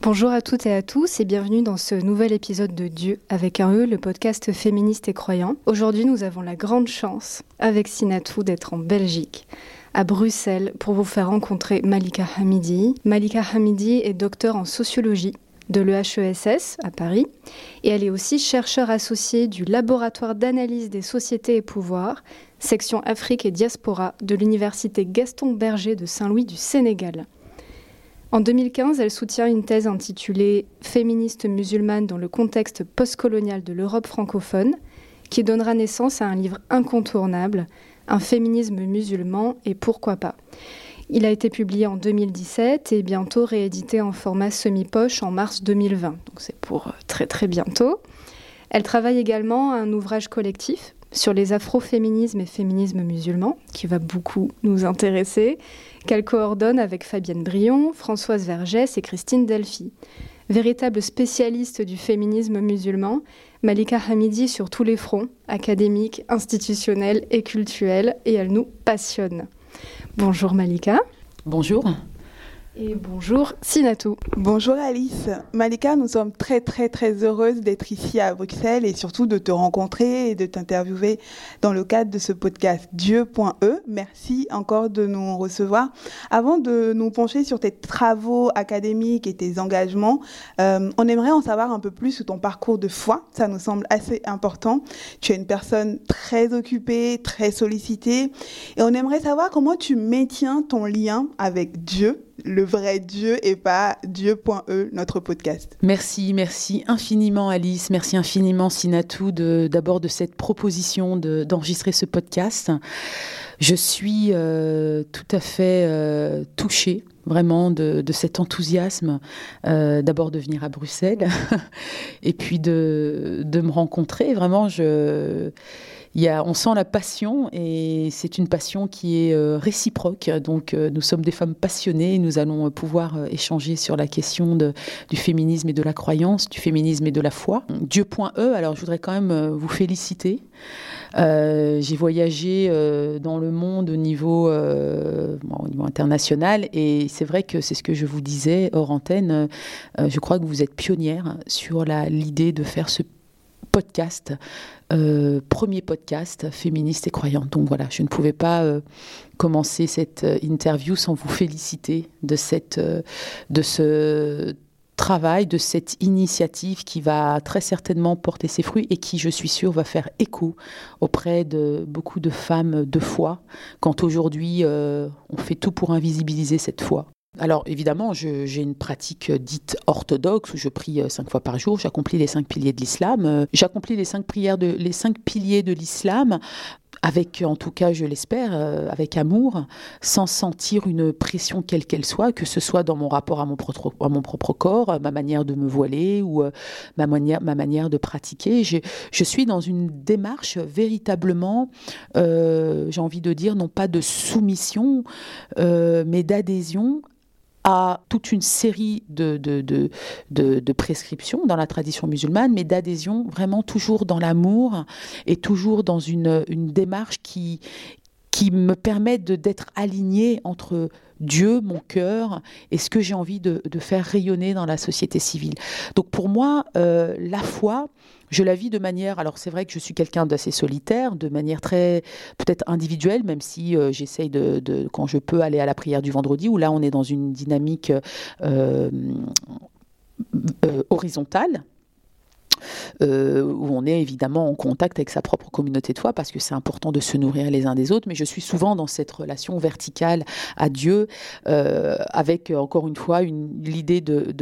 Bonjour à toutes et à tous et bienvenue dans ce nouvel épisode de Dieu avec un E, le podcast féministe et croyant. Aujourd'hui, nous avons la grande chance, avec Sinatou, d'être en Belgique, à Bruxelles, pour vous faire rencontrer Malika Hamidi. Malika Hamidi est docteur en sociologie de l'EHESS à Paris et elle est aussi chercheure associée du laboratoire d'analyse des sociétés et pouvoirs, section Afrique et diaspora de l'université Gaston Berger de Saint-Louis du Sénégal. En 2015, elle soutient une thèse intitulée Féministe musulmane dans le contexte postcolonial de l'Europe francophone, qui donnera naissance à un livre incontournable, Un féminisme musulman et pourquoi pas. Il a été publié en 2017 et bientôt réédité en format semi-poche en mars 2020. Donc c'est pour euh, très très bientôt. Elle travaille également à un ouvrage collectif sur les afroféminismes et féminismes musulmans, qui va beaucoup nous intéresser, qu'elle coordonne avec Fabienne Brion, Françoise Vergès et Christine Delphi. Véritable spécialiste du féminisme musulman, Malika Hamidi sur tous les fronts, académiques, institutionnels et culturels, et elle nous passionne. Bonjour Malika. Bonjour. Et bonjour Sinatou. Bonjour Alice. Malika, nous sommes très très très heureuses d'être ici à Bruxelles et surtout de te rencontrer et de t'interviewer dans le cadre de ce podcast Dieu.e. Merci encore de nous recevoir. Avant de nous pencher sur tes travaux académiques et tes engagements, euh, on aimerait en savoir un peu plus sur ton parcours de foi. Ça nous semble assez important. Tu es une personne très occupée, très sollicitée et on aimerait savoir comment tu maintiens ton lien avec Dieu le vrai Dieu et pas Dieu.e, notre podcast. Merci, merci infiniment Alice, merci infiniment Sinatou d'abord de, cette proposition d'enregistrer ce podcast. Je suis euh, tout à fait euh, touchée vraiment de, cet enthousiasme, euh, d'abord de venir à Bruxelles et puis de, de me rencontrer. Vraiment, je on sent la passion et c'est une passion qui est euh, réciproque. Donc euh, nous sommes des femmes passionnées et nous allons pouvoir euh, échanger sur la question du féminisme et de la croyance, du féminisme et de la foi. Dieu.e, alors je voudrais quand même vous féliciter. j'ai voyagé dans le monde au niveau, au niveau international et c'est vrai que c'est ce que je vous disais hors antenne. je crois que vous êtes pionnière sur l'idée de faire ce podcast, euh, premier podcast féministe et croyante. Donc voilà, je ne pouvais pas euh, commencer cette euh, interview sans vous féliciter de, cette, de ce travail, de cette initiative qui va très certainement porter ses fruits et qui, je suis sûre, va faire écho auprès de beaucoup de femmes de foi, quand aujourd'hui on fait tout pour invisibiliser cette foi. Alors évidemment, j'ai une pratique dite orthodoxe où je prie euh, cinq fois par jour, j'accomplis les cinq piliers de l'islam, euh, j'accomplis les cinq prières de les cinq piliers de l'islam avec, en tout cas, je l'espère, euh, avec amour, sans sentir une pression quelle qu'elle soit, que ce soit dans mon rapport à mon, propre, à corps, ma manière de me voiler ou ma, manière, ma manière de pratiquer. Je suis dans une démarche véritablement, j'ai envie de dire, non pas de soumission, mais d'adhésion toute une série de, prescriptions dans la tradition musulmane, mais d'adhésion vraiment toujours dans l'amour et toujours dans une, une démarche qui, qui me permet d'être alignée entre Dieu, mon cœur, et ce que j'ai envie de, faire rayonner dans la société civile. Donc pour moi, euh, la foi, je la vis de manière, alors c'est vrai que je suis quelqu'un d'assez solitaire, de manière très peut-être individuelle, même si euh, j'essaye de, de, quand je peux, aller à la prière du vendredi, où là on est dans une dynamique euh, horizontale euh, où on est évidemment en contact avec sa propre communauté de foi parce que c'est important de se nourrir les uns des autres. Mais je suis souvent dans cette relation verticale à Dieu, euh, avec encore une fois l'idée de,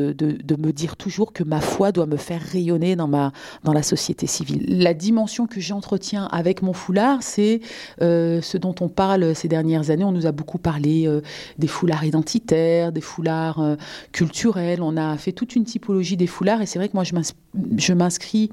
me dire toujours que ma foi doit me faire rayonner dans, la société civile. La dimension que j'entretiens avec mon foulard, c'est euh, ce dont on parle ces dernières années. On nous a beaucoup parlé des foulards identitaires, des foulards culturels. On a fait toute une typologie des foulards et c'est vrai que moi je m'inscris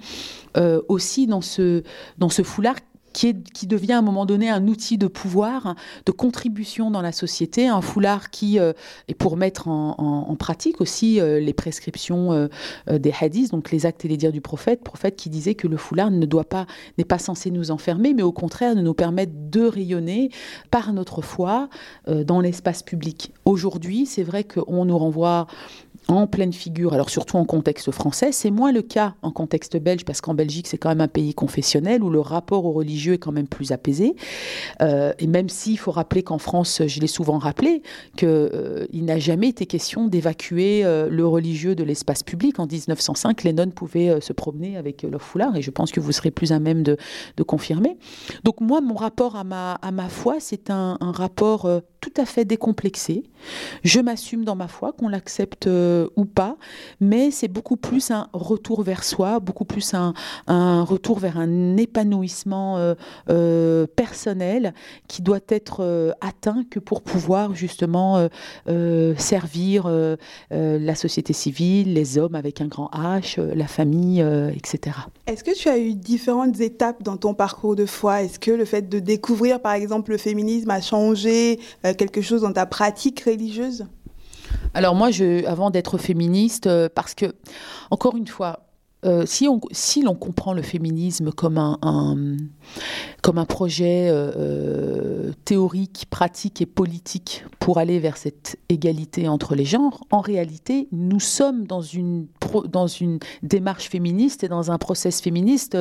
euh, aussi dans ce, dans ce foulard qui, est, qui, devient à un moment donné un outil de pouvoir, de contribution dans la société, un foulard qui euh, est pour mettre en, pratique aussi euh, les prescriptions des hadiths, donc les actes et les dires du prophète, prophète qui disait que le foulard ne doit pas, n'est pas censé nous enfermer, mais au contraire de nous permettre de rayonner par notre foi dans l'espace public. Aujourd'hui, c'est vrai qu'on nous renvoie en pleine figure, alors surtout en contexte français. C'est moins le cas en contexte belge, parce qu'en Belgique, c'est quand même un pays confessionnel où le rapport au religieux est quand même plus apaisé. Euh, et même s'il faut rappeler qu'en France, je l'ai souvent rappelé, qu'il euh, n'a jamais été question d'évacuer euh, le religieux de l'espace public. En 1905, les nonnes pouvaient se promener avec leur foulard, et je pense que vous serez plus à même de, confirmer. Donc moi, mon rapport à ma, foi, c'est un rapport tout à fait décomplexé. Je m'assume dans ma foi, qu'on l'accepte euh, ou pas, mais c'est beaucoup plus un retour vers soi, beaucoup plus un, retour vers un épanouissement euh, euh, personnel qui doit être atteint que pour pouvoir justement servir la société civile, les hommes avec un grand H, la famille, etc. Est-ce que tu as eu différentes étapes dans ton parcours de foi? Est-ce que le fait de découvrir par exemple le féminisme a changé quelque chose dans ta pratique religieuse? Alors moi, je, avant d'être féministe, euh, parce que, encore une fois, euh, si, on, si l'on comprend le féminisme comme un, projet euh, euh, théorique, pratique et politique pour aller vers cette égalité entre les genres, en réalité, nous sommes dans une démarche féministe et dans un process féministe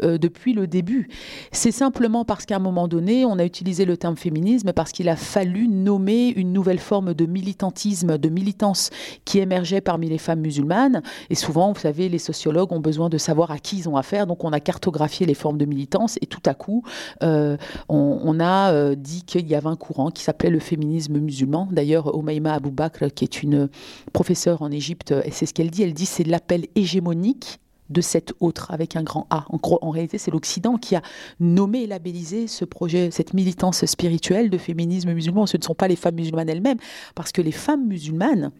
depuis le début. C'est simplement parce qu'à un moment donné, on a utilisé le terme féminisme parce qu'il a fallu nommer une nouvelle forme de militantisme, de militance qui émergeait parmi les femmes musulmanes. Et souvent, vous savez, les sociologues ont besoin de savoir à qui ils ont affaire. Donc on a cartographié les formes de militance et tout à coup, euh, on, a euh, dit qu'il y avait un courant qui s'appelait le féminisme musulman. D'ailleurs, Omaima Abou Bakr, qui est une professeure en Égypte, c'est ce qu'elle dit. Elle dit c'est l'appel hégémonique de cet autre avec un grand A. En, en réalité, c'est l'Occident qui a nommé et labellisé ce projet, cette militance spirituelle de féminisme musulman. Ce ne sont pas les femmes musulmanes elles-mêmes, parce que les femmes musulmanes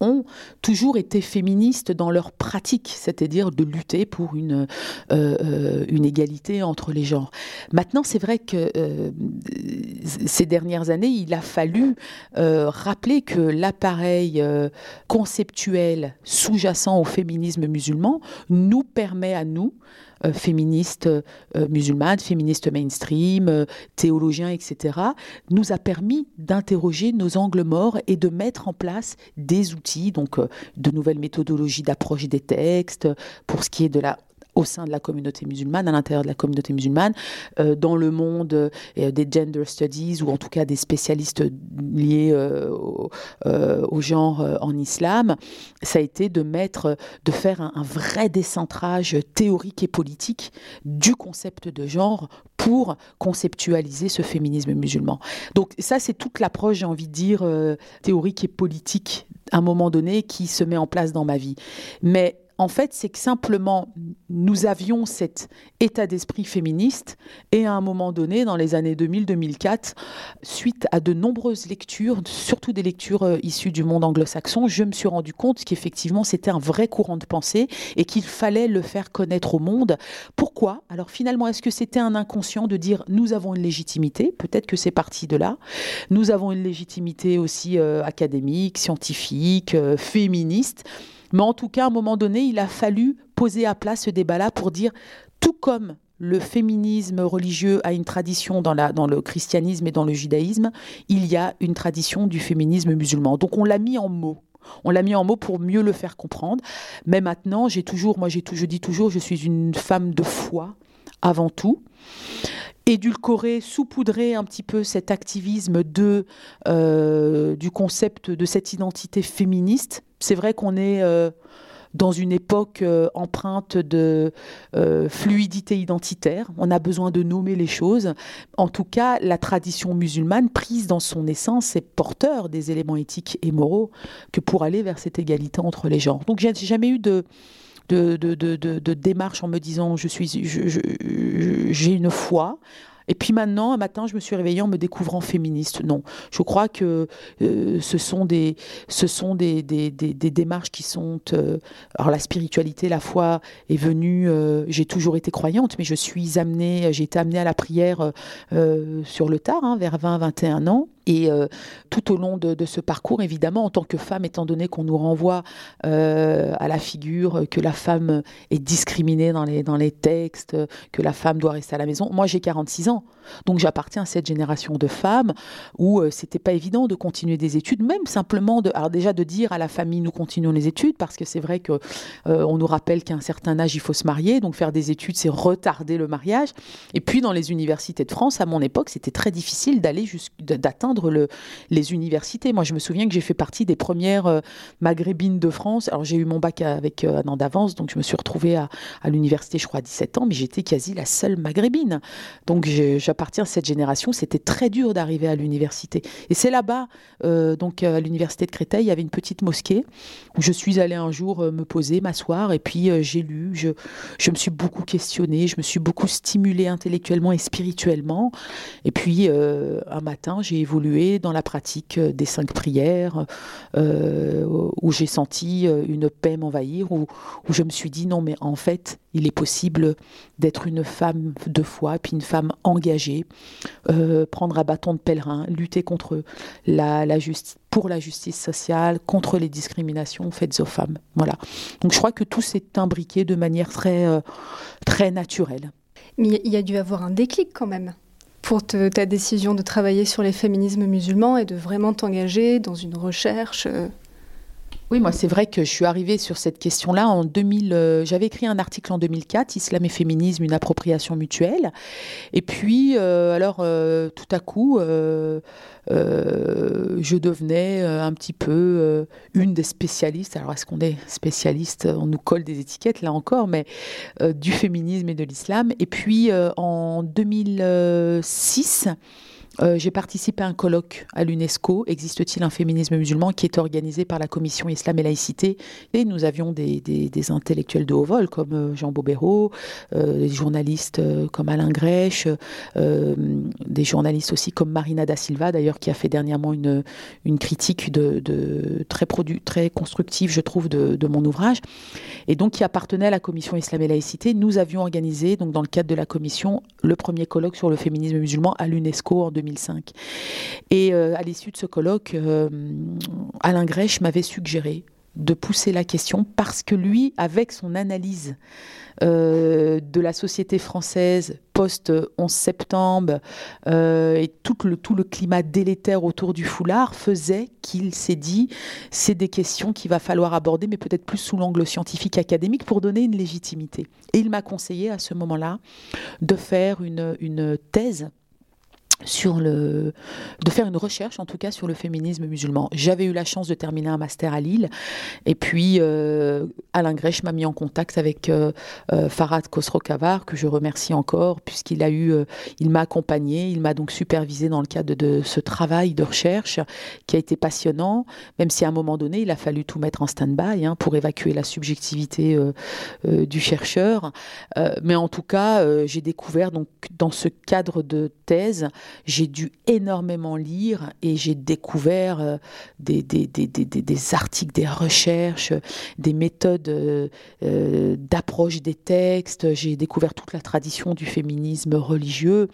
ont toujours été féministes dans leur pratique, c'est-à-dire de lutter pour une, euh, euh, égalité entre les genres. Maintenant, c'est vrai que euh, ces dernières années, il a fallu rappeler que l'appareil conceptuel sous-jacent au féminisme musulman nous permet à nous euh, féministes euh, musulmanes, féministes mainstream, euh, théologiens, etc., nous a permis d'interroger nos angles morts et de mettre en place des outils, donc de nouvelles méthodologies d'approche des textes, pour ce qui est de la au sein de la communauté musulmane, à l'intérieur de la communauté musulmane, euh, dans le monde euh, des gender studies ou en tout cas des spécialistes liés euh, au, genre en islam, ça a été de mettre, de faire un, vrai décentrage théorique et politique du concept de genre pour conceptualiser ce féminisme musulman. Donc ça, c'est toute l'approche, j'ai envie de dire, théorique et politique à un moment donné qui se met en place dans ma vie. Mais en fait, c'est que simplement, nous avions cet état d'esprit féministe et à un moment donné, dans les années 2000-2004, suite à de nombreuses lectures, surtout des lectures euh, issues du monde anglo-saxon, je me suis rendu compte qu'effectivement, c'était un vrai courant de pensée et qu'il fallait le faire connaître au monde. Pourquoi? Alors finalement, est-ce que c'était un inconscient de dire nous avons une légitimité? Peut-être que c'est parti de là. Nous avons une légitimité aussi euh, académique, scientifique, euh, féministe. Mais en tout cas, à un moment donné, il a fallu poser à plat ce débat-là pour dire, tout comme le féminisme religieux a une tradition dans, le christianisme et dans le judaïsme, il y a une tradition du féminisme musulman. Donc on l'a mis en mots. On l'a mis en mots pour mieux le faire comprendre. Mais maintenant, j'ai toujours, moi, je dis toujours, je suis une femme de foi avant tout édulcorer, saupoudrer un petit peu cet activisme euh, du concept de cette identité féministe. C'est vrai qu'on est euh, dans une époque euh, empreinte de euh, fluidité identitaire. On a besoin de nommer les choses. En tout cas, la tradition musulmane, prise dans son essence, est porteur des éléments éthiques et moraux que pour aller vers cette égalité entre les genres. Donc, j'ai jamais eu de de, démarche en me disant je suis j'ai une foi et puis maintenant, un matin, je me suis réveillée en me découvrant féministe. Non, je crois que euh, ce sont des, ce sont des, des, des, démarches qui sont. Euh, alors la spiritualité, la foi est venue. Euh, j'ai toujours été croyante, mais je suis amenée, j'ai été amenée à la prière sur le tard, hein, vers 20-21 ans. Et euh, tout au long de, ce parcours, évidemment, en tant que femme, étant donné qu'on nous renvoie euh, à la figure que la femme est discriminée dans les, dans les textes, que la femme doit rester à la maison. Moi, j'ai 46 ans, donc j'appartiens à cette génération de femmes où euh, c'était pas évident de continuer des études, même simplement de, alors déjà de dire à la famille nous continuons les études, parce que c'est vrai que on nous rappelle qu'à un certain âge il faut se marier, donc faire des études c'est retarder le mariage. Et puis dans les universités de France, à mon époque, c'était très difficile d'aller d'atteindre le, les universités. Moi, je me souviens que j'ai fait partie des premières euh, maghrébines de France. Alors, j'ai eu mon bac avec euh, un an d'avance, donc je me suis retrouvée à, l'université, je crois, à 17 ans, mais j'étais quasi la seule maghrébine. Donc, j'appartiens à cette génération. C'était très dur d'arriver à l'université. Et c'est là-bas, euh, donc à l'université de Créteil, il y avait une petite mosquée où je suis allée un jour me poser, m'asseoir, et puis j'ai lu, je, je me suis beaucoup questionnée, je me suis beaucoup stimulée intellectuellement et spirituellement. Et puis, un matin, j'ai évolué dans la pratique euh, des cinq prières, euh, où j'ai senti euh, une paix m'envahir, où, où, je me suis dit non mais en fait il est possible d'être une femme de foi, puis une femme engagée, prendre un bâton de pèlerin, lutter contre la, justice pour la justice sociale, contre les discriminations faites aux femmes. Voilà. Donc je crois que tout s'est imbriqué de manière très, très naturelle. Mais il y a dû avoir un déclic quand même pour ta décision de travailler sur les féminismes musulmans et de vraiment t'engager dans une recherche euh, oui, moi, c'est vrai que je suis arrivée sur cette question-là en 2000. Euh, j'avais écrit un article en 2004, Islam et féminisme, une appropriation mutuelle. Et puis, euh, alors, tout à coup, je devenais un petit peu une des spécialistes. Alors, est-ce qu'on est spécialiste? On nous colle des étiquettes, là encore, mais du féminisme et de l'islam. Et puis, en 2006, euh, j'ai participé à un colloque à l'UNESCO, Existe-t-il un féminisme musulman, qui est organisé par la Commission Islam et Laïcité. Et nous avions des, intellectuels de haut vol comme euh, Jean Bobéro, euh, des journalistes comme Alain Grèche, des journalistes aussi comme Marina da Silva, d'ailleurs, qui a fait dernièrement une, critique très, produit, très constructive, je trouve, de, de, mon ouvrage. Et donc, qui appartenait à la Commission Islam et Laïcité. Nous avions organisé, donc, dans le cadre de la commission, le premier colloque sur le féminisme musulman à l'UNESCO en 2000 2005. Et euh, à l'issue de ce colloque, euh, Alain Grèche m'avait suggéré de pousser la question parce que lui, avec son analyse euh, de la société française post-11 septembre et tout le, tout le climat délétère autour du foulard faisait qu'il s'est dit c'est des questions qu'il va falloir aborder, mais peut-être plus sous l'angle scientifique académique pour donner une légitimité. Et il m'a conseillé à ce moment-là de faire une, une thèse sur le, de faire une recherche en tout cas sur le féminisme musulman. J'avais eu la chance de terminer un master à Lille et puis euh, Alain Grèche m'a mis en contact avec euh, euh, Farad que je remercie encore puisqu'il a eu, il m'a accompagné, il m'a donc supervisé dans le cadre de, ce travail de recherche qui a été passionnant, même si à un moment donné il a fallu tout mettre en stand-by hein, pour évacuer la subjectivité du chercheur. mais en tout cas, j'ai découvert donc dans ce cadre de thèse j'ai dû énormément lire et j'ai découvert euh, des, articles, des recherches, des méthodes euh, euh, d'approche des textes. J'ai découvert toute la tradition du féminisme religieux.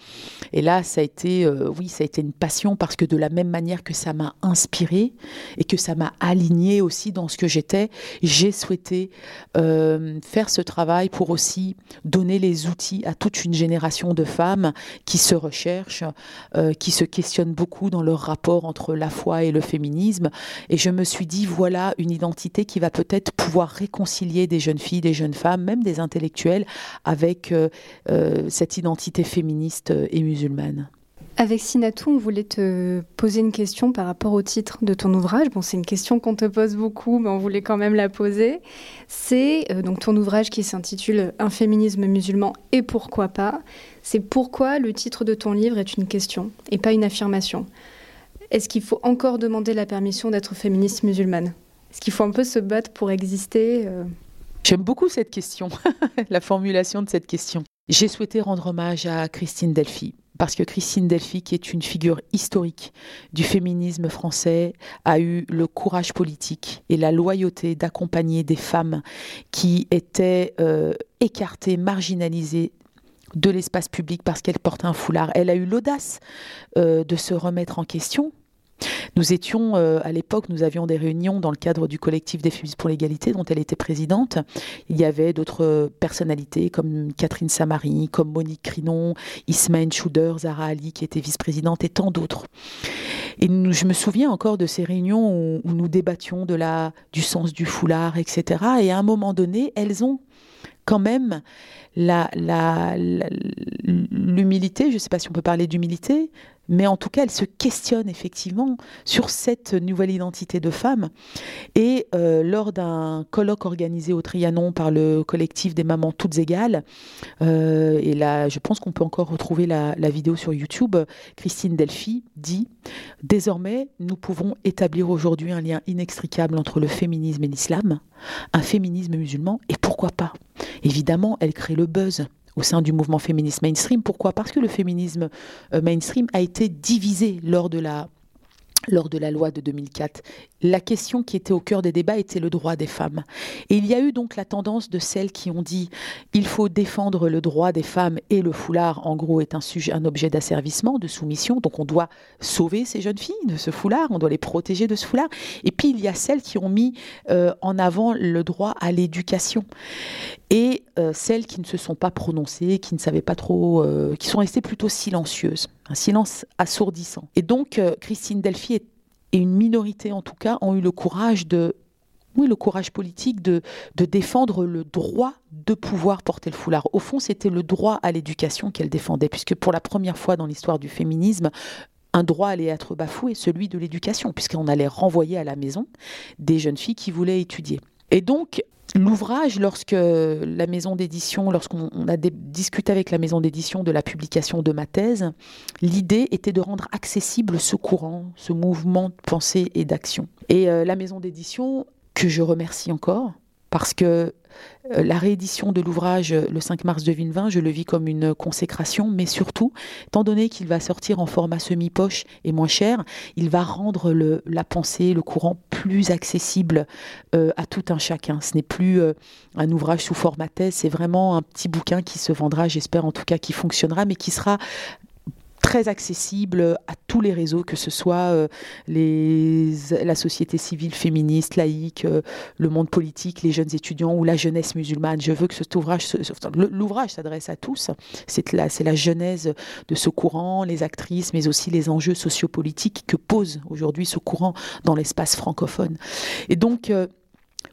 Et là, ça a été, oui, ça a été une passion parce que de la même manière que ça m'a inspiré et que ça m'a aligné aussi dans ce que j'étais, j'ai souhaité faire ce travail pour aussi donner les outils à toute une génération de femmes qui se recherchent, euh, qui se questionnent beaucoup dans leur rapport entre la foi et le féminisme. Et je me suis dit, voilà une identité qui va peut-être pouvoir réconcilier des jeunes filles, des jeunes femmes, même des intellectuels, avec euh, euh, cette identité féministe et musulmane. Avec Sinatou, on voulait te poser une question par rapport au titre de ton ouvrage. Bon, c'est une question qu'on te pose beaucoup, mais on voulait quand même la poser. C'est donc ton ouvrage qui s'intitule Un féminisme musulman et pourquoi pas. C'est pourquoi le titre de ton livre est une question et pas une affirmation. Est-ce qu'il faut encore demander la permission d'être féministe musulmane? Est-ce qu'il faut un peu se battre pour exister euh? J'aime beaucoup cette question, la formulation de cette question. J'ai souhaité rendre hommage à Christine Delphi, parce que Christine Delphi, qui est une figure historique du féminisme français, a eu le courage politique et la loyauté d'accompagner des femmes qui étaient euh, écartées, marginalisées de l'espace public parce qu'elles portaient un foulard. Elle a eu l'audace euh, de se remettre en question nous étions, euh, à l'époque, nous avions des réunions dans le cadre du collectif des féministes pour l'égalité, dont elle était présidente. Il y avait d'autres personnalités comme Catherine Samari, comme Monique Crinon, Ismaël Schuder, Zara Ali, qui était vice-présidente, et tant d'autres. Et je me souviens encore de ces réunions où, nous débattions de la, du sens du foulard, etc. Et à un moment donné, elles ont quand même l'humilité, je ne sais pas si on peut parler d'humilité, mais en tout cas, elle se questionne effectivement sur cette nouvelle identité de femme. Et euh, lors d'un colloque organisé au Trianon par le collectif des mamans toutes égales, euh, et là, je pense qu'on peut encore retrouver la, la, vidéo sur YouTube, Christine Delphi dit Désormais, nous pouvons établir aujourd'hui un lien inextricable entre le féminisme et l'islam, un féminisme musulman, et pourquoi pas? Évidemment, elle crée le buzz au sein du mouvement féministe mainstream. Pourquoi? Parce que le féminisme euh, mainstream a été divisé lors de la lors de la loi de 2004. La question qui était au cœur des débats était le droit des femmes. Et il y a eu donc la tendance de celles qui ont dit il faut défendre le droit des femmes et le foulard, en gros, est un, sujet, un objet d'asservissement, de soumission. Donc on doit sauver ces jeunes filles de ce foulard, on doit les protéger de ce foulard. Et puis il y a celles qui ont mis euh, en avant le droit à l'éducation. Et euh, celles qui ne se sont pas prononcées, qui ne savaient pas trop, euh, qui sont restées plutôt silencieuses un silence assourdissant. Et donc, euh, Christine Delphi et, une minorité en tout cas ont eu le courage de oui, courage politique de, de défendre le droit de pouvoir porter le foulard. Au fond, c'était le droit à l'éducation qu'elle défendait, puisque pour la première fois dans l'histoire du féminisme, un droit allait être bafoué, celui de l'éducation, puisqu'on allait renvoyer à la maison des jeunes filles qui voulaient étudier. Et donc, L'ouvrage, lorsque la maison d'édition, lorsqu'on a discuté avec la maison d'édition de la publication de ma thèse, l'idée était de rendre accessible ce courant, ce mouvement de pensée et d'action. Et euh, la maison d'édition, que je remercie encore, parce que la réédition de l'ouvrage le 5 mars 2020, je le vis comme une consécration, mais surtout, étant donné qu'il va sortir en format semi-poche et moins cher, il va rendre la pensée, le courant plus accessible euh, à tout un chacun. Ce n'est plus euh, un ouvrage sous format thèse, c'est vraiment un petit bouquin qui se vendra, j'espère en tout cas qui fonctionnera, mais qui sera très accessible à tous les réseaux, que ce soit euh, la société civile féministe, laïque, euh, le monde politique, les jeunes étudiants ou la jeunesse musulmane. Je veux que cet ouvrage, l'ouvrage s'adresse à tous. C'est la, la genèse de ce courant, les actrices, mais aussi les enjeux sociopolitiques que pose aujourd'hui ce courant dans l'espace francophone. Et donc, euh,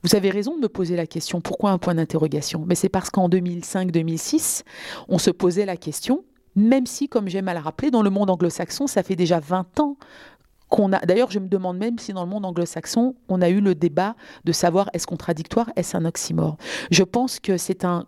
vous avez raison de me poser la question, pourquoi un point d'interrogation? Mais c'est parce qu'en 2005-2006, on se posait la question même si, comme j'aime à le rappeler, dans le monde anglo-saxon, ça fait déjà 20 ans qu'on a. D'ailleurs, je me demande même si dans le monde anglo-saxon, on a eu le débat de savoir est-ce contradictoire, est-ce un oxymore? Je pense que c'est un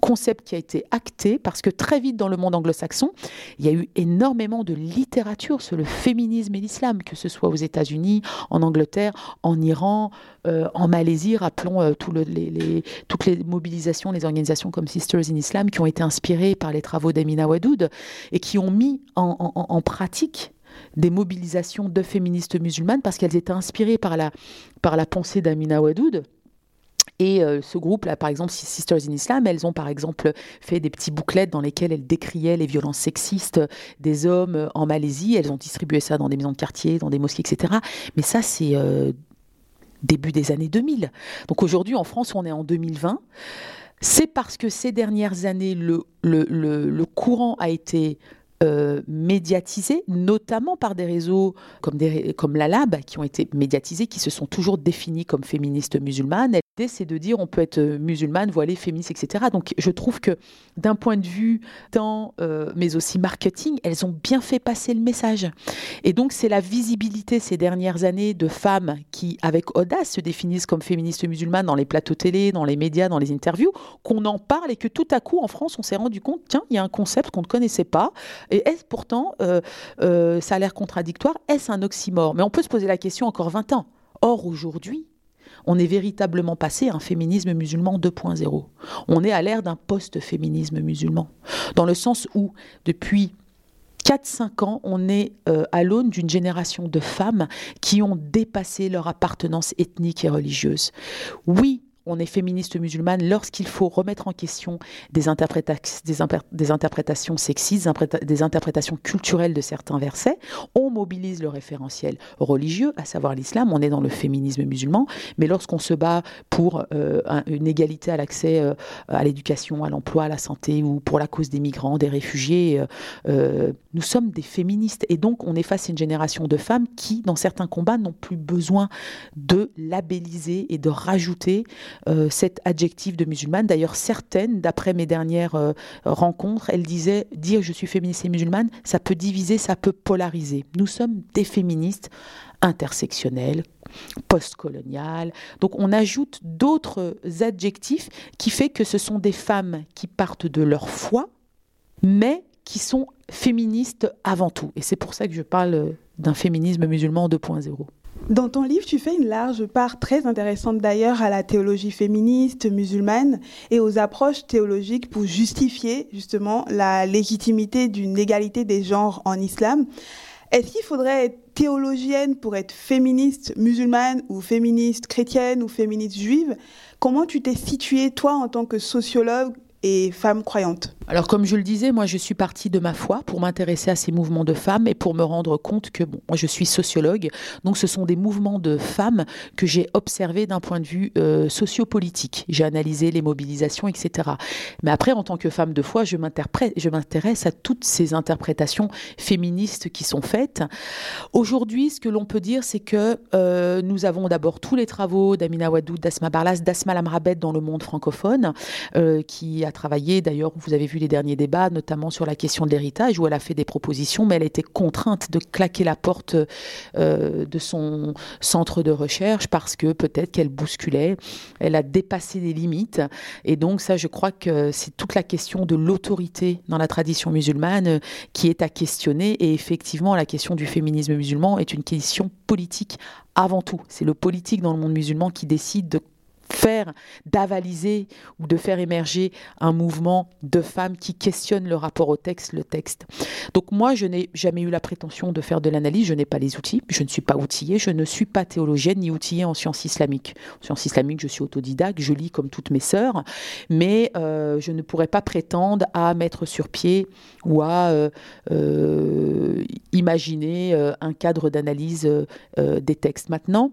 concept qui a été acté parce que très vite dans le monde anglo-saxon, il y a eu énormément de littérature sur le féminisme et l'islam, que ce soit aux États-Unis, en Angleterre, en Iran, euh, en Malaisie. Rappelons euh, toutes les mobilisations, les organisations comme Sisters in Islam qui ont été inspirées par les travaux d'Amina Wadoud et qui ont mis en, pratique des mobilisations de féministes musulmanes parce qu'elles étaient inspirées par la, par la pensée d'Amina Wadoud et euh, ce groupe-là, par exemple, Sisters in Islam, elles ont par exemple fait des petits bouclettes dans lesquelles elles décriaient les violences sexistes des hommes euh, en Malaisie. Elles ont distribué ça dans des maisons de quartier, dans des mosquées, etc. Mais ça, c'est euh, début des années 2000. Donc aujourd'hui, en France, on est en 2020. C'est parce que ces dernières années, le, le, le courant a été euh, médiatisés, notamment par des réseaux comme, des, comme la Lab, qui ont été médiatisés, qui se sont toujours définis comme féministes musulmanes. L'idée, c'est de dire on peut être musulmane, voilée, féministe, etc. Donc je trouve que d'un point de vue tant, euh, mais aussi marketing, elles ont bien fait passer le message. Et donc c'est la visibilité ces dernières années de femmes qui, avec audace, se définissent comme féministes musulmanes dans les plateaux télé, dans les médias, dans les interviews, qu'on en parle et que tout à coup en France on s'est rendu compte, tiens, il y a un concept qu'on ne connaissait pas. Et est-ce pourtant, euh, euh, ça a l'air contradictoire, est-ce un oxymore? Mais on peut se poser la question encore 20 ans. Or aujourd'hui, on est véritablement passé à un féminisme musulman 2.0. On est à l'ère d'un post-féminisme musulman. Dans le sens où, depuis 4-5 ans, on est euh, à l'aune d'une génération de femmes qui ont dépassé leur appartenance ethnique et religieuse. Oui, on est féministe musulmane lorsqu'il faut remettre en question des, interprétations sexistes, des interprétations culturelles de certains versets. On mobilise le référentiel religieux, à savoir l'islam, on est dans le féminisme musulman, mais lorsqu'on se bat pour euh, une égalité à l'accès euh, à l'éducation, à l'emploi, à la santé, ou pour la cause des migrants, des réfugiés, euh, nous sommes des féministes. Et donc on est face à une génération de femmes qui, dans certains combats, n'ont plus besoin de labelliser et de rajouter cet adjectif de musulmane. D'ailleurs, certaines, d'après mes dernières euh, rencontres, elles disaient dire je suis féministe et musulmane, ça peut diviser, ça peut polariser. Nous sommes des féministes intersectionnelles, postcoloniales. Donc on ajoute d'autres adjectifs qui fait que ce sont des femmes qui partent de leur foi, mais qui sont féministes avant tout. Et c'est pour ça que je parle d'un féminisme musulman 2.0. Dans ton livre, tu fais une large part très intéressante d'ailleurs à la théologie féministe musulmane et aux approches théologiques pour justifier justement la légitimité d'une égalité des genres en islam. Est-ce qu'il faudrait être théologienne pour être féministe musulmane ou féministe chrétienne ou féministe juive? Comment tu t'es située, toi, en tant que sociologue et femme croyante alors comme je le disais, moi je suis partie de ma foi pour m'intéresser à ces mouvements de femmes et pour me rendre compte que bon, moi je suis sociologue, donc ce sont des mouvements de femmes que j'ai observés d'un point de vue euh, sociopolitique. J'ai analysé les mobilisations, etc. Mais après, en tant que femme de foi, je m'intéresse à toutes ces interprétations féministes qui sont faites. Aujourd'hui, ce que l'on peut dire, c'est que euh, nous avons d'abord tous les travaux d'Amina Wadou, d'Asma Barlas, d'Asma Lamrabet dans le monde francophone, euh, qui a travaillé, d'ailleurs, vous avez vu les derniers débats, notamment sur la question de l'héritage, où elle a fait des propositions, mais elle était contrainte de claquer la porte euh, de son centre de recherche parce que peut-être qu'elle bousculait, elle a dépassé les limites. Et donc ça, je crois que c'est toute la question de l'autorité dans la tradition musulmane euh, qui est à questionner. Et effectivement, la question du féminisme musulman est une question politique avant tout. C'est le politique dans le monde musulman qui décide de faire, d'avaliser ou de faire émerger un mouvement de femmes qui questionnent le rapport au texte, le texte. Donc moi, je n'ai jamais eu la prétention de faire de l'analyse, je n'ai pas les outils, je ne suis pas outillée, je ne suis pas théologienne ni outillée en sciences islamiques. En sciences islamiques, je suis autodidacte, je lis comme toutes mes sœurs, mais euh, je ne pourrais pas prétendre à mettre sur pied ou à euh, euh, imaginer un cadre d'analyse des textes. Maintenant,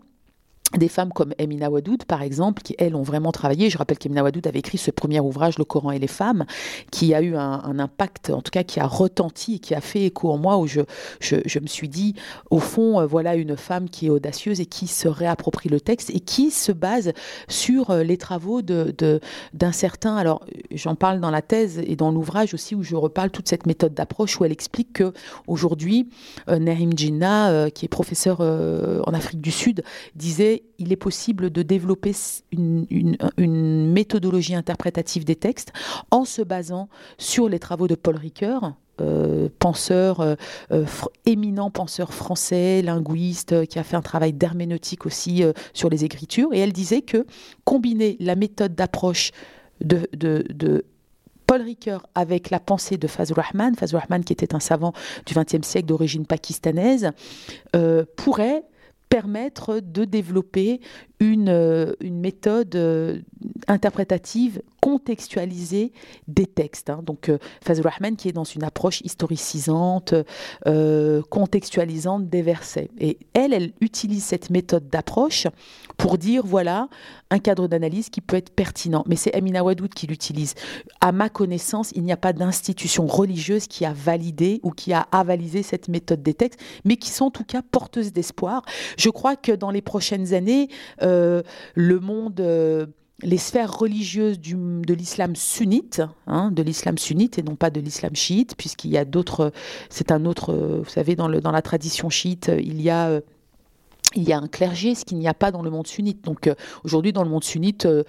des femmes comme Emina Wadoud, par exemple, qui, elles, ont vraiment travaillé. Je rappelle qu'Emina Wadoud avait écrit ce premier ouvrage, Le Coran et les femmes, qui a eu un, impact, en tout cas, qui a retenti et qui a fait écho en moi, où je, me suis dit, au fond, euh, voilà une femme qui est audacieuse et qui se réapproprie le texte et qui se base sur euh, les travaux d'un de, certain... Alors, j'en parle dans la thèse et dans l'ouvrage aussi, où je reparle toute cette méthode d'approche, où elle explique que aujourd'hui, euh, Narim Jinnah, qui est professeur en Afrique du Sud, disait il est possible de développer une, méthodologie interprétative des textes en se basant sur les travaux de Paul Ricoeur, euh, penseur, euh, euh, éminent penseur français, linguiste, qui a fait un travail d'herméneutique aussi sur les écritures. Et elle disait que combiner la méthode d'approche de, Paul Ricoeur avec la pensée de Fazl Rahman, Fazl Rahman qui était un savant du XXe siècle d'origine pakistanaise, pourrait permettre de développer une, euh, une méthode euh, interprétative contextualisée des textes. Hein. Donc, euh, Fazl Rahman qui est dans une approche historicisante, contextualisante des versets. Et elle, elle utilise cette méthode d'approche pour dire, voilà, un cadre d'analyse qui peut être pertinent. Mais c'est Amina Wadoud qui l'utilise. À ma connaissance, il n'y a pas d'institution religieuse qui a validé ou qui a avalisé cette méthode des textes, mais qui sont en tout cas porteuses d'espoir. Je crois que dans les prochaines années, le monde... euh, les sphères religieuses du- de l'islam sunnite, hein, de l'islam sunnite et non pas de l'islam chiite, puisqu'il y a d'autres, c'est un autre, euh, vous savez, dans, le, dans la tradition chiite, euh, il y a euh, il y a un clergé, ce qu'il n'y a pas dans le monde sunnite. Donc euh, aujourd'hui, dans le monde sunnite, euh,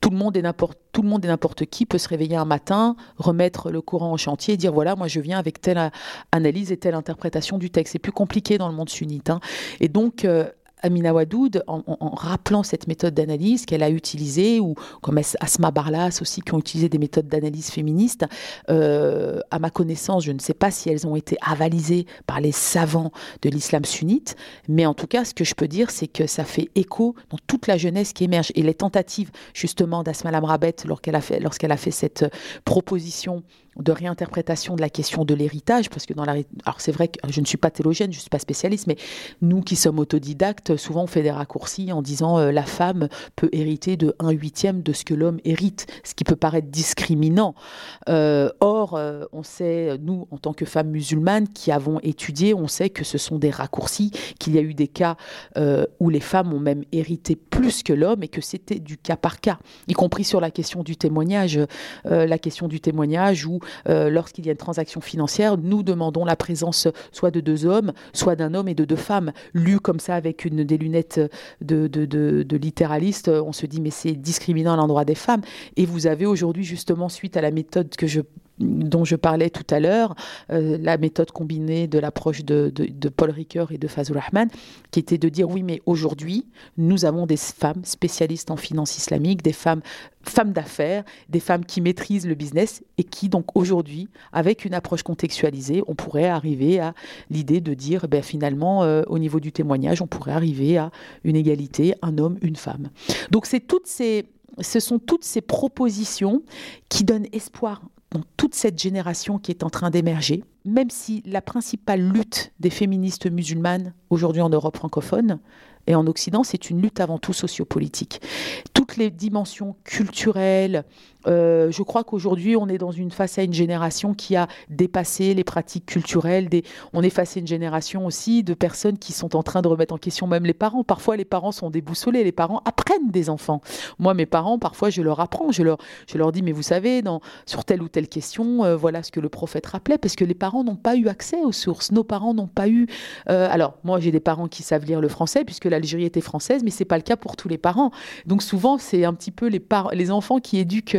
tout le monde et n'importe tout le monde et n'importe qui peut se réveiller un matin, remettre le Coran en chantier et dire voilà, moi je viens avec telle analyse et telle interprétation du texte. C'est plus compliqué dans le monde sunnite. hein. Et donc euh, Amina Wadoud, en, rappelant cette méthode d'analyse qu'elle a utilisée, ou comme As- Asma Barlas aussi, qui ont utilisé des méthodes d'analyse féministes, euh, à ma connaissance, je ne sais pas si elles ont été avalisées par les savants de l'islam sunnite, mais en tout cas, ce que je peux dire, c'est que ça fait écho dans toute la jeunesse qui émerge. Et les tentatives, justement, d'Asma Lamrabet, lorsqu'elle a fait, lorsqu'elle a fait cette euh, proposition de réinterprétation de la question de l'héritage, parce que dans la... Alors c'est vrai que je ne suis pas théologène, je ne suis pas spécialiste, mais nous qui sommes autodidactes, souvent on fait des raccourcis en disant euh, la femme peut hériter de 1 huitième de ce que l'homme hérite, ce qui peut paraître discriminant. Euh, or, euh, on sait, nous, en tant que femmes musulmanes qui avons étudié, on sait que ce sont des raccourcis, qu'il y a eu des cas où les femmes ont même hérité plus que l'homme et que c'était du cas par cas, y compris sur la question du témoignage. La question du témoignage où, euh, lorsqu'il y a une transaction financière, nous demandons la présence soit de deux hommes, soit d'un homme et de deux femmes. Lu comme ça avec des lunettes de, de, de, de littéraliste, on se dit mais c'est discriminant à l'endroit des femmes. Et vous avez aujourd'hui justement, suite à la méthode que je dont je parlais tout à l'heure, euh, la méthode combinée de l'approche de, Paul Ricoeur et de Fazul Rahman, qui était de dire oui, mais aujourd'hui, nous avons des femmes spécialistes en finance islamique, des femmes femmes d'affaires, des femmes qui maîtrisent le business et qui donc aujourd'hui, avec une approche contextualisée, on pourrait arriver à l'idée de dire ben, finalement euh, au niveau du témoignage, on pourrait arriver à une égalité, un homme, une femme. Donc c'est toutes ces, ce sont toutes ces propositions qui donnent espoir dans toute cette génération qui est en train d'émerger, même si la principale lutte des féministes musulmanes aujourd'hui en Europe francophone et en Occident, c'est une lutte avant tout sociopolitique. Toutes les dimensions culturelles, euh, je crois qu'aujourd'hui, on est dans une face à une génération qui a dépassé les pratiques culturelles. On est face à une génération aussi de personnes qui sont en train de remettre en question même les parents. Parfois, les parents sont déboussolés. Les parents apprennent des enfants. Moi, mes parents, parfois, je leur apprends. Je leur, je leur dis, mais vous savez, sur telle ou telle question, euh, voilà ce que le prophète rappelait, parce que les parents n'ont pas eu accès aux sources. Nos parents n'ont pas eu. Euh, alors, moi, j'ai des parents qui savent lire le français, puisque l'Algérie était française, mais c'est pas le cas pour tous les parents. Donc, souvent, c'est un petit peu les, les enfants qui éduquent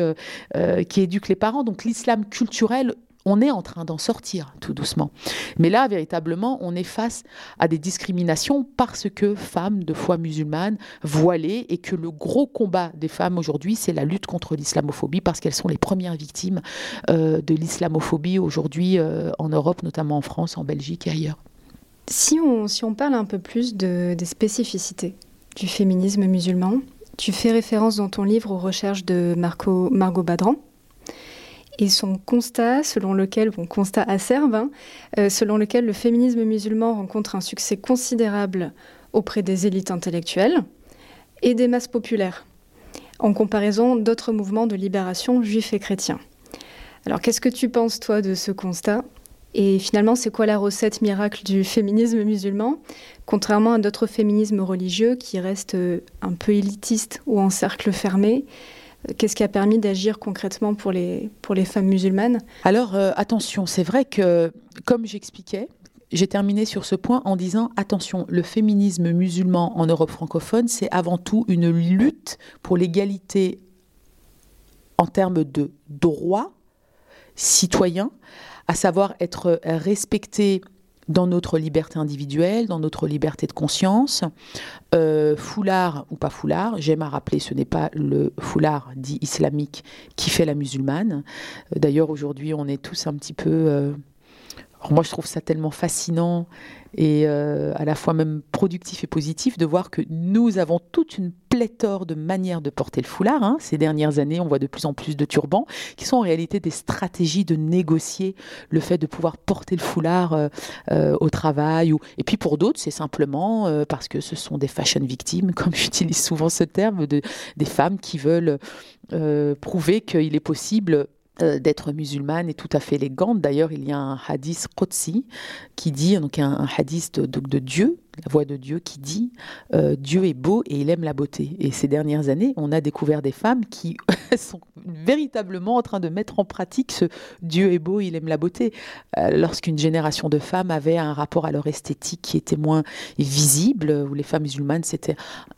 qui éduquent les parents. Donc l'islam culturel, on est en train d'en sortir tout doucement. Mais là, véritablement, on est face à des discriminations parce que femmes de foi musulmane, voilées, et que le gros combat des femmes aujourd'hui, c'est la lutte contre l'islamophobie parce qu'elles sont les premières victimes euh, de l'islamophobie aujourd'hui euh, en Europe, notamment en France, en Belgique et ailleurs. Si on, si on parle un peu plus de, des spécificités du féminisme musulman, tu fais référence dans ton livre aux recherches de Marco, Margot Badran et son constat, selon lequel, bon, constat acerbe, hein, euh, selon lequel le féminisme musulman rencontre un succès considérable auprès des élites intellectuelles et des masses populaires, en comparaison d'autres mouvements de libération juifs et chrétiens. Alors, qu'est-ce que tu penses, toi, de ce constat? Et finalement, c'est quoi la recette miracle du féminisme musulman? Contrairement à d'autres féminismes religieux qui restent un peu élitistes ou en cercle fermé, qu'est-ce qui a permis d'agir concrètement pour les, pour les femmes musulmanes? Alors, euh, attention, c'est vrai que, comme j'expliquais, j'ai terminé sur ce point en disant attention, le féminisme musulman en Europe francophone, c'est avant tout une lutte pour l'égalité en termes de droits citoyens, à savoir être respecté dans notre liberté individuelle, dans notre liberté de conscience. Euh, foulard ou pas foulard, j'aime à rappeler, ce n'est pas le foulard dit islamique qui fait la musulmane. D'ailleurs, aujourd'hui, on est tous un petit peu... Euh, moi, je trouve ça tellement fascinant et euh, à la fois même productif et positif de voir que nous avons toute une pléthore de manières de porter le foulard. Hein. Ces dernières années, on voit de plus en plus de turbans qui sont en réalité des stratégies de négocier le fait de pouvoir porter le foulard euh, euh, au travail. Et puis pour d'autres, c'est simplement parce que ce sont des fashion victimes, comme j'utilise souvent ce terme, de, des femmes qui veulent prouver qu'il est possible euh, d'être musulmane et tout à fait élégante. D'ailleurs, il y a un hadith Qudsi qui dit, donc un, hadith de, Dieu, la voix de Dieu qui dit euh, Dieu est beau et il aime la beauté. Et ces dernières années, on a découvert des femmes qui sont véritablement en train de mettre en pratique ce Dieu est beau, il aime la beauté. Euh, lorsqu'une génération de femmes avait un rapport à leur esthétique qui était moins visible, où les femmes musulmanes, c'était,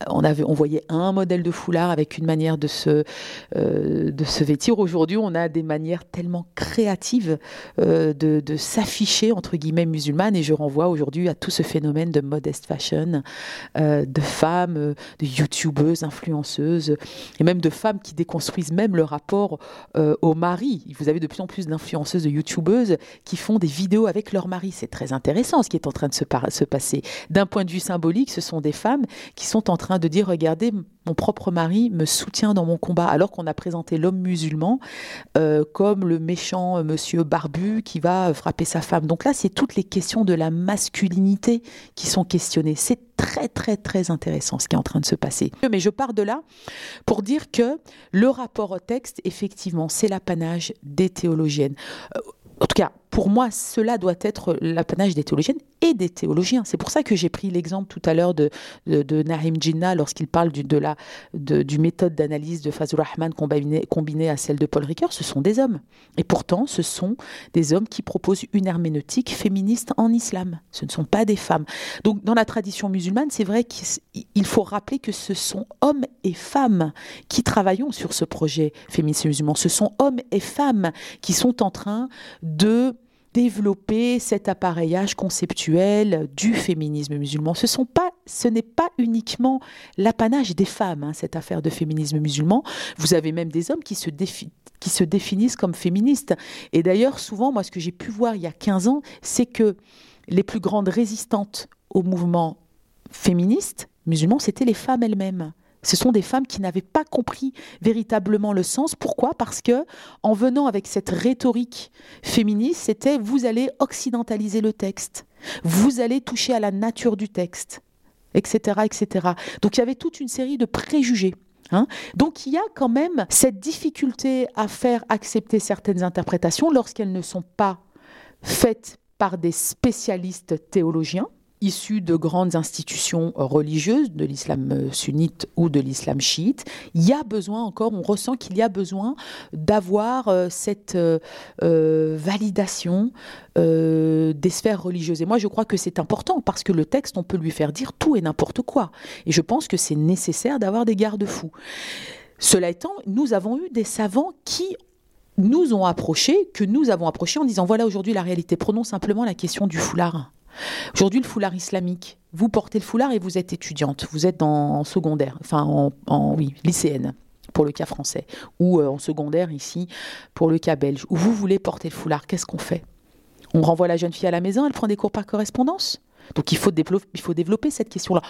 on avait, on voyait un modèle de foulard avec une manière de se, de se vêtir. Aujourd'hui, on a des manière tellement créative euh, de, s'afficher, entre guillemets, musulmane. Et je renvoie aujourd'hui à tout ce phénomène de fashion, euh, de femmes, euh, de youtubeuses, influenceuses, et même de femmes qui déconstruisent même le rapport au mari. Vous avez de plus en plus d'influenceuses, de youtubeuses qui font des vidéos avec leur mari. C'est très intéressant ce qui est en train de se, se passer. D'un point de vue symbolique, ce sont des femmes qui sont en train de dire, regardez, mon propre mari me soutient dans mon combat, alors qu'on a présenté l'homme musulman euh, comme le méchant euh, monsieur barbu qui va euh, frapper sa femme. Donc là, c'est toutes les questions de la masculinité qui sont questionnées. C'est très très très intéressant ce qui est en train de se passer. Mais je pars de là pour dire que le rapport au texte, effectivement, c'est l'apanage des théologiennes. En tout cas, pour moi, cela doit être l'apanage des théologiennes et des théologiens. C'est pour ça que j'ai pris l'exemple tout à l'heure de, de, Nahim Jinnah lorsqu'il parle du, de la, du méthode d'analyse de Fazul Rahman combinée à celle de Paul Ricoeur. Ce sont des hommes. Et pourtant, ce sont des hommes qui proposent une herméneutique féministe en islam. Ce ne sont pas des femmes. Donc, dans la tradition musulmane, c'est vrai qu'il faut rappeler que ce sont hommes et femmes qui travaillons sur ce projet féministe musulman. Ce sont hommes et femmes qui sont en train de développer cet appareillage conceptuel du féminisme musulman. Ce, n'est pas uniquement l'apanage des femmes, hein, cette affaire de féminisme musulman. Vous avez même des hommes qui se, qui se définissent comme féministes. Et d'ailleurs, souvent, moi, ce que j'ai pu voir il y a 15 ans, c'est que les plus grandes résistantes au mouvement féministe musulman, c'était les femmes elles-mêmes. Ce sont des femmes qui n'avaient pas compris véritablement le sens. Pourquoi? Parce que en venant avec cette rhétorique féministe, c'était vous allez occidentaliser le texte, vous allez toucher à la nature du texte, etc., etc. Donc il y avait toute une série de préjugés. Hein. Donc il y a quand même cette difficulté à faire accepter certaines interprétations lorsqu'elles ne sont pas faites par des spécialistes théologiens issus de grandes institutions religieuses, de l'islam sunnite ou de l'islam chiite, il y a besoin encore, on ressent qu'il y a besoin d'avoir euh, cette euh, euh, validation des sphères religieuses. Et moi, je crois que c'est important parce que le texte, on peut lui faire dire tout et n'importe quoi. Et je pense que c'est nécessaire d'avoir des garde-fous. Cela étant, nous avons eu des savants qui nous ont approchés, que nous avons approchés en disant voilà aujourd'hui la réalité. Prenons simplement la question du foulard. Aujourd'hui, le foulard islamique, vous portez le foulard et vous êtes étudiante, vous êtes en, secondaire, enfin en, oui, lycéenne pour le cas français, ou euh, en secondaire ici pour le cas belge, vous voulez porter le foulard, qu'est-ce qu'on fait? On renvoie la jeune fille à la maison, elle prend des cours par correspondance? Donc il faut, développer, il faut développer cette question-là.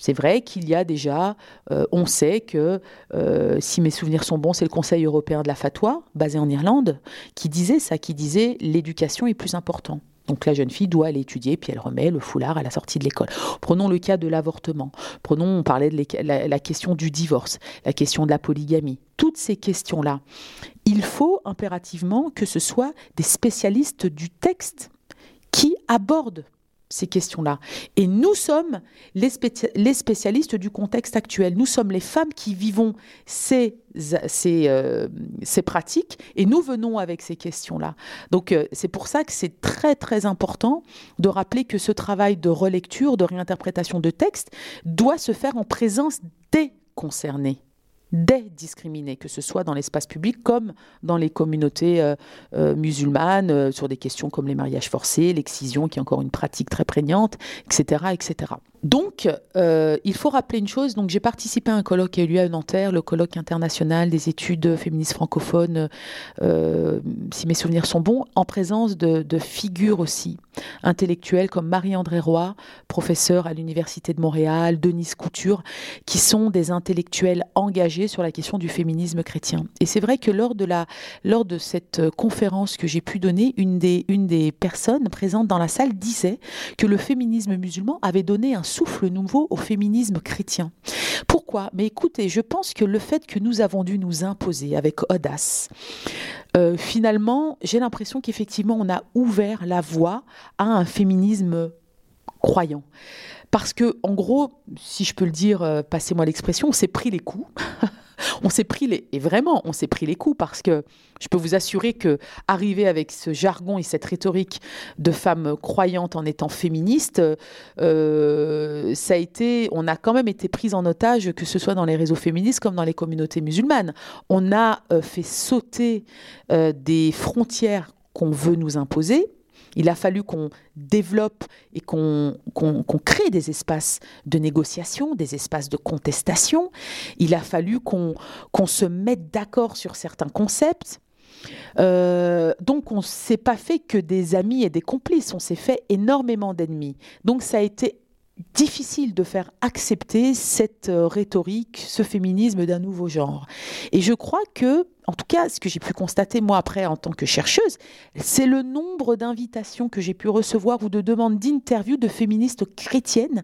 C'est vrai qu'il y a déjà, euh, on sait que, euh, si mes souvenirs sont bons, c'est le Conseil européen de la fatwa, basé en Irlande, qui disait ça, qui disait l'éducation est plus importante. Donc la jeune fille doit aller étudier, puis elle remet le foulard à la sortie de l'école. Prenons le cas de l'avortement. Prenons, on parlait de la, question du divorce, la question de la polygamie. Toutes ces questions-là, il faut impérativement que ce soit des spécialistes du texte qui abordent ces questions-là. Et nous sommes les, spécialistes du contexte actuel. Nous sommes les femmes qui vivons ces, ces, euh, pratiques et nous venons avec ces questions-là. Donc euh, c'est pour ça que c'est très très important de rappeler que ce travail de relecture, de réinterprétation de texte doit se faire en présence des concernés des discriminés, que ce soit dans l'espace public comme dans les communautés euh, musulmanes, sur des questions comme les mariages forcés, l'excision, qui est encore une pratique très prégnante, etc. etc. Donc, il faut rappeler une chose. Donc, j'ai participé à un colloque qui a eu lieu à Nanterre, le colloque international des études féministes francophones, si mes souvenirs sont bons, en présence de, figures aussi intellectuelles comme Marie-André Roy, professeure à l'Université de Montréal, Denise Couture, qui sont des intellectuels engagés sur la question du féminisme chrétien. Et c'est vrai que lors de, la, lors de cette euh, conférence que j'ai pu donner, une des, une des personnes présentes dans la salle disait que le féminisme musulman avait donné un souffle nouveau au féminisme chrétien. Pourquoi? Mais écoutez, je pense que le fait que nous avons dû nous imposer avec audace, euh, finalement, j'ai l'impression qu'effectivement, on a ouvert la voie à un féminisme croyant. Parce que, en gros, si je peux le dire, euh, passez-moi l'expression, on s'est pris les coups. on s'est pris les et vraiment on s'est pris les coups parce que je peux vous assurer que arriver avec ce jargon et cette rhétorique de femmes croyantes en étant féministes, euh, ça a été, on a quand même été pris en otage que ce soit dans les réseaux féministes comme dans les communautés musulmanes. On a euh, fait sauter des frontières qu'on veut nous imposer il a fallu qu'on développe et qu'on crée des espaces de négociation, des espaces de contestation. Il a fallu qu'on se mette d'accord sur certains concepts. Euh, donc on ne s'est pas fait que des amis et des complices, on s'est fait énormément d'ennemis. Donc ça a été difficile de faire accepter cette euh, rhétorique, ce féminisme d'un nouveau genre. Et je crois que, en tout cas, ce que j'ai pu constater moi après en tant que chercheuse, c'est le nombre d'invitations que j'ai pu recevoir ou de demandes d'interviews de féministes chrétiennes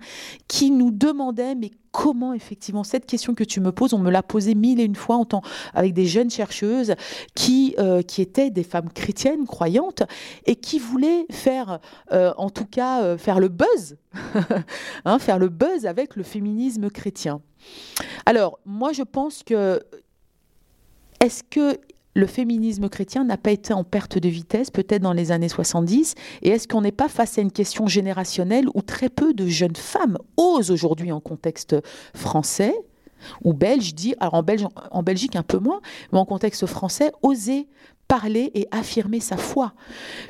qui nous demandaient mais comment effectivement cette question que tu me poses, on me l'a posée mille et une fois en avec des jeunes chercheuses qui, euh, qui étaient des femmes chrétiennes, croyantes, et qui voulaient faire, euh, en tout cas, euh, faire le buzz, hein, faire le buzz avec le féminisme chrétien. Alors, moi, je pense que est-ce que le féminisme chrétien n'a pas été en perte de vitesse, peut-être dans les années 70 Et est-ce qu'on n'est pas face à une question générationnelle où très peu de jeunes femmes osent aujourd'hui en contexte français ou belge, dire, alors en, en Belgique un peu moins, mais en contexte français, oser parler et affirmer sa foi,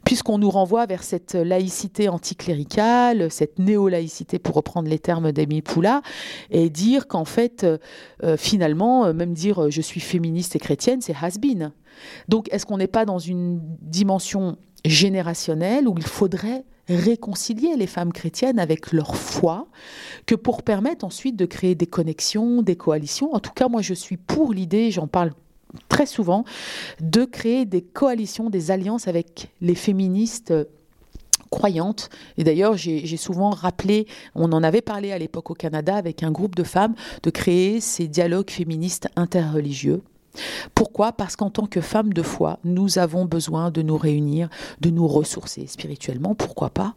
puisqu'on nous renvoie vers cette laïcité anticléricale, cette néo-laïcité, pour reprendre les termes d'Amy Poula, et dire qu'en fait, euh, finalement, euh, même dire euh, je suis féministe et chrétienne, c'est has-been. Donc, est-ce qu'on n'est pas dans une dimension générationnelle où il faudrait réconcilier les femmes chrétiennes avec leur foi, que pour permettre ensuite de créer des connexions, des coalitions? En tout cas, moi, je suis pour l'idée, j'en parle très souvent, de créer des coalitions, des alliances avec les féministes croyantes. Et d'ailleurs, j'ai souvent rappelé, on en avait parlé à l'époque au Canada avec un groupe de femmes, de créer ces dialogues féministes interreligieux. Pourquoi? Parce qu'en tant que femmes de foi, nous avons besoin de nous réunir, de nous ressourcer spirituellement, pourquoi pas,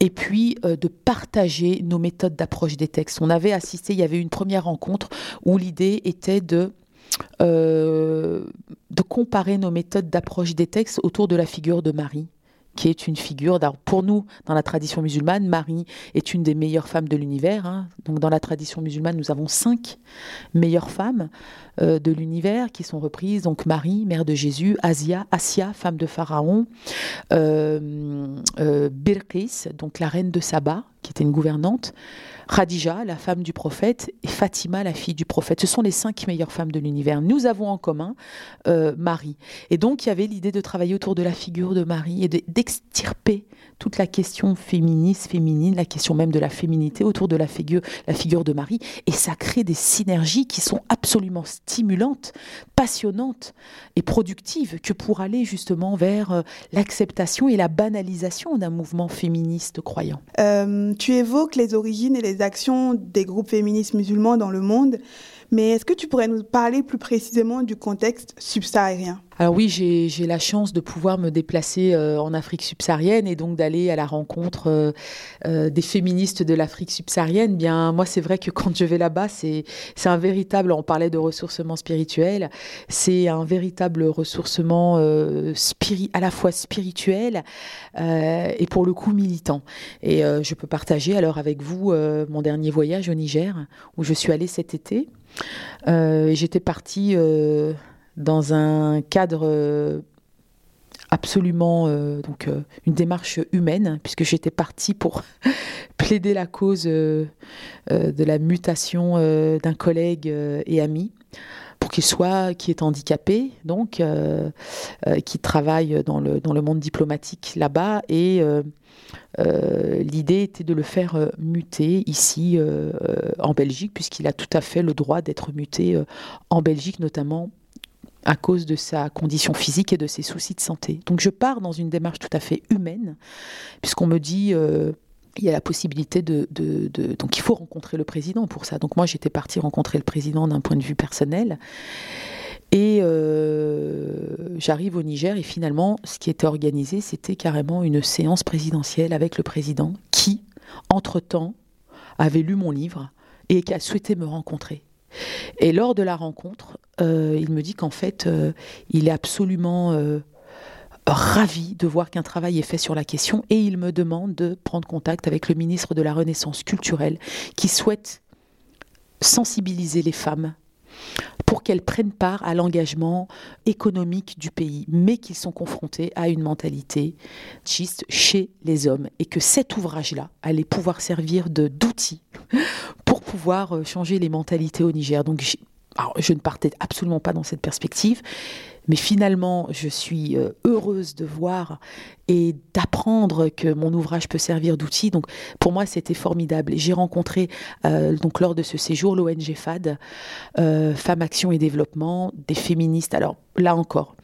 et puis euh, de partager nos méthodes d'approche des textes. On avait assisté, il y avait une première rencontre où l'idée était de euh, de comparer nos méthodes d'approche des textes autour de la figure de Marie qui est une figure, pour nous, dans la tradition musulmane, Marie est une des meilleures femmes de l'univers. Hein. Donc dans la tradition musulmane, nous avons cinq meilleures femmes euh, de l'univers qui sont reprises. Donc Marie, mère de Jésus, Asia, Asia, femme de Pharaon, euh, euh donc la reine de Saba, qui était une gouvernante, Khadija, la femme du prophète, et Fatima, la fille du prophète. Ce sont les cinq meilleures femmes de l'univers. Nous avons en commun euh, Marie. Et donc, il y avait l'idée de travailler autour de la figure de Marie et d'extirper toute la question féministe, féminine, la question même de la féminité autour de la figure, de Marie. Et ça crée des synergies qui sont absolument stimulantes, passionnantes et productives que pour aller justement vers euh, l'acceptation et la banalisation d'un mouvement féministe croyant. Euh, tu évoques les origines et les actions des groupes féministes musulmans dans le monde, mais est-ce que tu pourrais nous parler plus précisément du contexte subsaharien? Alors oui, j'ai la chance de pouvoir me déplacer euh, en Afrique subsaharienne et donc d'aller à la rencontre euh, euh, des féministes de l'Afrique subsaharienne. Bien, moi, c'est vrai que quand je vais là-bas, c'est un véritable. On parlait de ressourcement spirituel, c'est un véritable ressourcement à la fois spirituel et pour le coup militant. Et je peux partager alors avec vous mon dernier voyage au Niger où je suis allée cet été. Euh, J'étais partie euh, dans un cadre euh, absolument donc une démarche humaine puisque j'étais partie pour plaider la cause de la mutation d'un collègue et ami qu'il soit qui est handicapé donc euh, euh, qui travaille dans le dans le monde diplomatique là-bas et euh, l'idée était de le faire muter ici en Belgique puisqu'il a tout à fait le droit d'être muté en Belgique notamment à cause de sa condition physique et de ses soucis de santé. Donc je pars dans une démarche tout à fait humaine, puisqu'on me dit il y a la possibilité de, de- de- Donc il faut rencontrer le président pour ça. Donc moi j'étais partie rencontrer le président d'un point de vue personnel. Et euh, j'arrive au Niger et finalement ce qui était organisé c'était carrément une séance présidentielle avec le président qui, entre-temps, avait lu mon livre et qui a souhaité me rencontrer. Et lors de la rencontre, euh, il me dit qu'en fait, euh, il est absolument euh, ravi de voir qu'un travail est fait sur la question et il me demande de prendre contact avec le ministre de la Renaissance culturelle qui souhaite sensibiliser les femmes pour qu'elles prennent part à l'engagement économique du pays, mais qu'ils sont confrontés à une mentalité machiste chez les hommes et que cet ouvrage-là allait pouvoir servir d'outil pour pouvoir euh, changer les mentalités au Niger. Donc je ne partais absolument pas dans cette perspective, mais finalement, je suis euh, heureuse de voir et d'apprendre que mon ouvrage peut servir d'outil. Donc, pour moi, c'était formidable. Et j'ai rencontré, euh, donc lors de ce séjour, l'ONG FAD, euh, Femmes Action et Développement, des féministes. Alors, là encore,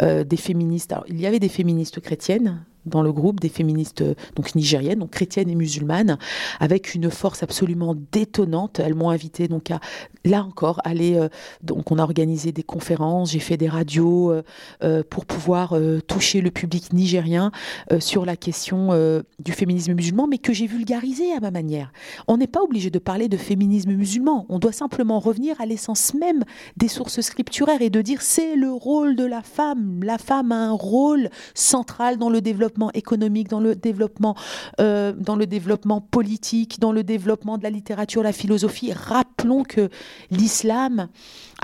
des féministes. Alors, il y avait des féministes chrétiennes dans le groupe, des féministes euh, donc nigériennes, donc chrétiennes et musulmanes, avec une force absolument détonnante. Elles m'ont invité donc à là encore aller. euh, donc, on a organisé des conférences, j'ai fait des radios euh, pour pouvoir toucher le public nigérien sur la question du féminisme musulman, mais que j'ai vulgarisé à ma manière. On n'est pas obligé de parler de féminisme musulman. On doit simplement revenir à l'essence même des sources scripturaires et de dire c'est le rôle de la femme. La femme a un rôle central dans le développement économique, dans le développement, euh, dans le développement politique, dans le développement de la littérature, la philosophie. Rappelons que l'islam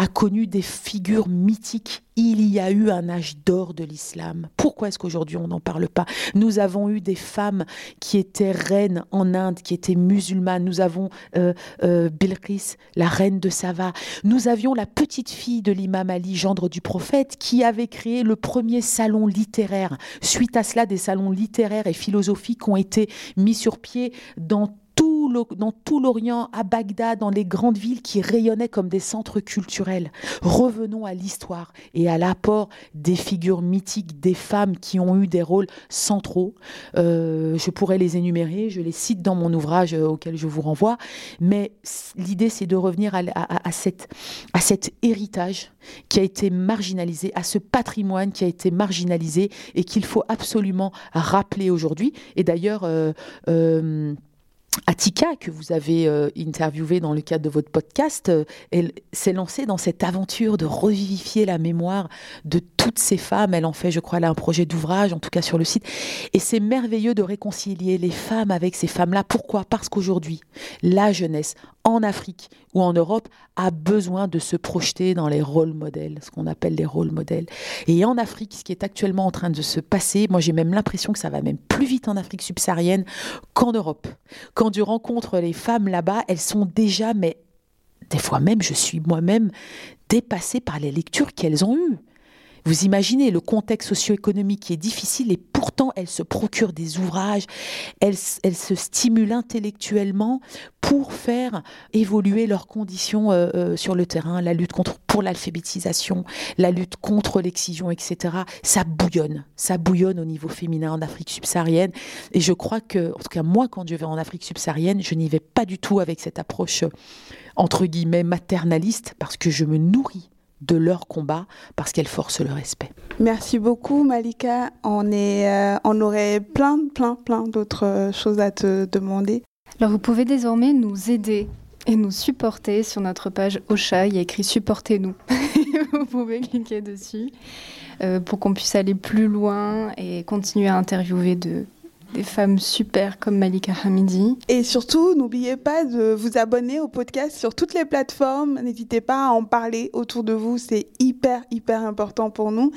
a connu des figures mythiques. Il y a eu un âge d'or de l'islam. Pourquoi est-ce qu'aujourd'hui on n'en parle pas? Nous avons eu des femmes qui étaient reines en Inde, qui étaient musulmanes. Nous avons euh, euh, Bilqis, la reine de Sava. Nous avions la petite fille de l'imam Ali, gendre du prophète, qui avait créé le premier salon littéraire. Suite à cela, des salons littéraires et philosophiques ont été mis sur pied dans tout dans tout l'Orient, à Bagdad, dans les grandes villes qui rayonnaient comme des centres culturels. Revenons à l'histoire et à l'apport des figures mythiques, des femmes qui ont eu des rôles centraux. Euh, je pourrais les énumérer, je les cite dans mon ouvrage euh, auquel je vous renvoie, mais l'idée c'est de revenir à, cette, cet héritage qui a été marginalisé, à ce patrimoine qui a été marginalisé et qu'il faut absolument rappeler aujourd'hui. Et d'ailleurs, euh, euh, Atika, que vous avez euh, interviewé dans le cadre de votre podcast, euh, elle s'est lancée dans cette aventure de revivifier la mémoire de toutes ces femmes. Elle en fait, je crois, elle a un projet d'ouvrage, en tout cas sur le site. Et c'est merveilleux de réconcilier les femmes avec ces femmes-là. Pourquoi? Parce qu'aujourd'hui, la jeunesse en Afrique ou en Europe a besoin de se projeter dans les rôles modèles, ce qu'on appelle les rôles modèles. Et en Afrique, ce qui est actuellement en train de se passer, moi j'ai même l'impression que ça va même plus vite en Afrique subsaharienne qu'en Europe. Quand je rencontre les femmes là-bas, elles sont déjà, mais des fois même, je suis moi-même dépassée par les lectures qu'elles ont eues. Vous imaginez le contexte socio-économique qui est difficile et pourtant elles se procurent des ouvrages, elles se stimulent intellectuellement pour faire évoluer leurs conditions euh, euh, sur le terrain, la lutte pour l'alphabétisation, la lutte contre l'excision, etc. Ça bouillonne, ça bouillonne au niveau féminin en Afrique subsaharienne. Et je crois que, en tout cas moi, quand je vais en Afrique subsaharienne, je n'y vais pas du tout avec cette approche entre guillemets maternaliste parce que je me nourris de leur combat parce qu'elles forcent le respect. Merci beaucoup Malika. On, est, euh, on aurait plein, plein, plein d'autres euh, choses à te demander. Alors vous pouvez désormais nous aider et nous supporter sur notre page Ocha. Il y a écrit Supportez-nous. vous pouvez cliquer dessus euh, pour qu'on puisse aller plus loin et continuer à interviewer de des femmes super comme Malika Hamidi. Et surtout, n'oubliez pas de vous abonner au podcast sur toutes les plateformes. N'hésitez pas à en parler autour de vous, c'est hyper, hyper important pour nous.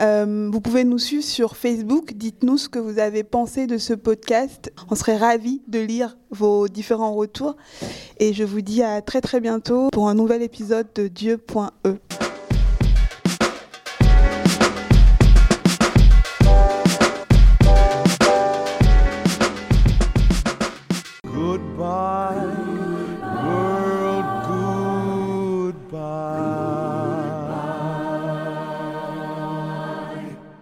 Euh, vous pouvez nous suivre sur Facebook, dites-nous ce que vous avez pensé de ce podcast. On serait ravis de lire vos différents retours. Et je vous dis à très très bientôt pour un nouvel épisode de Dieu.e.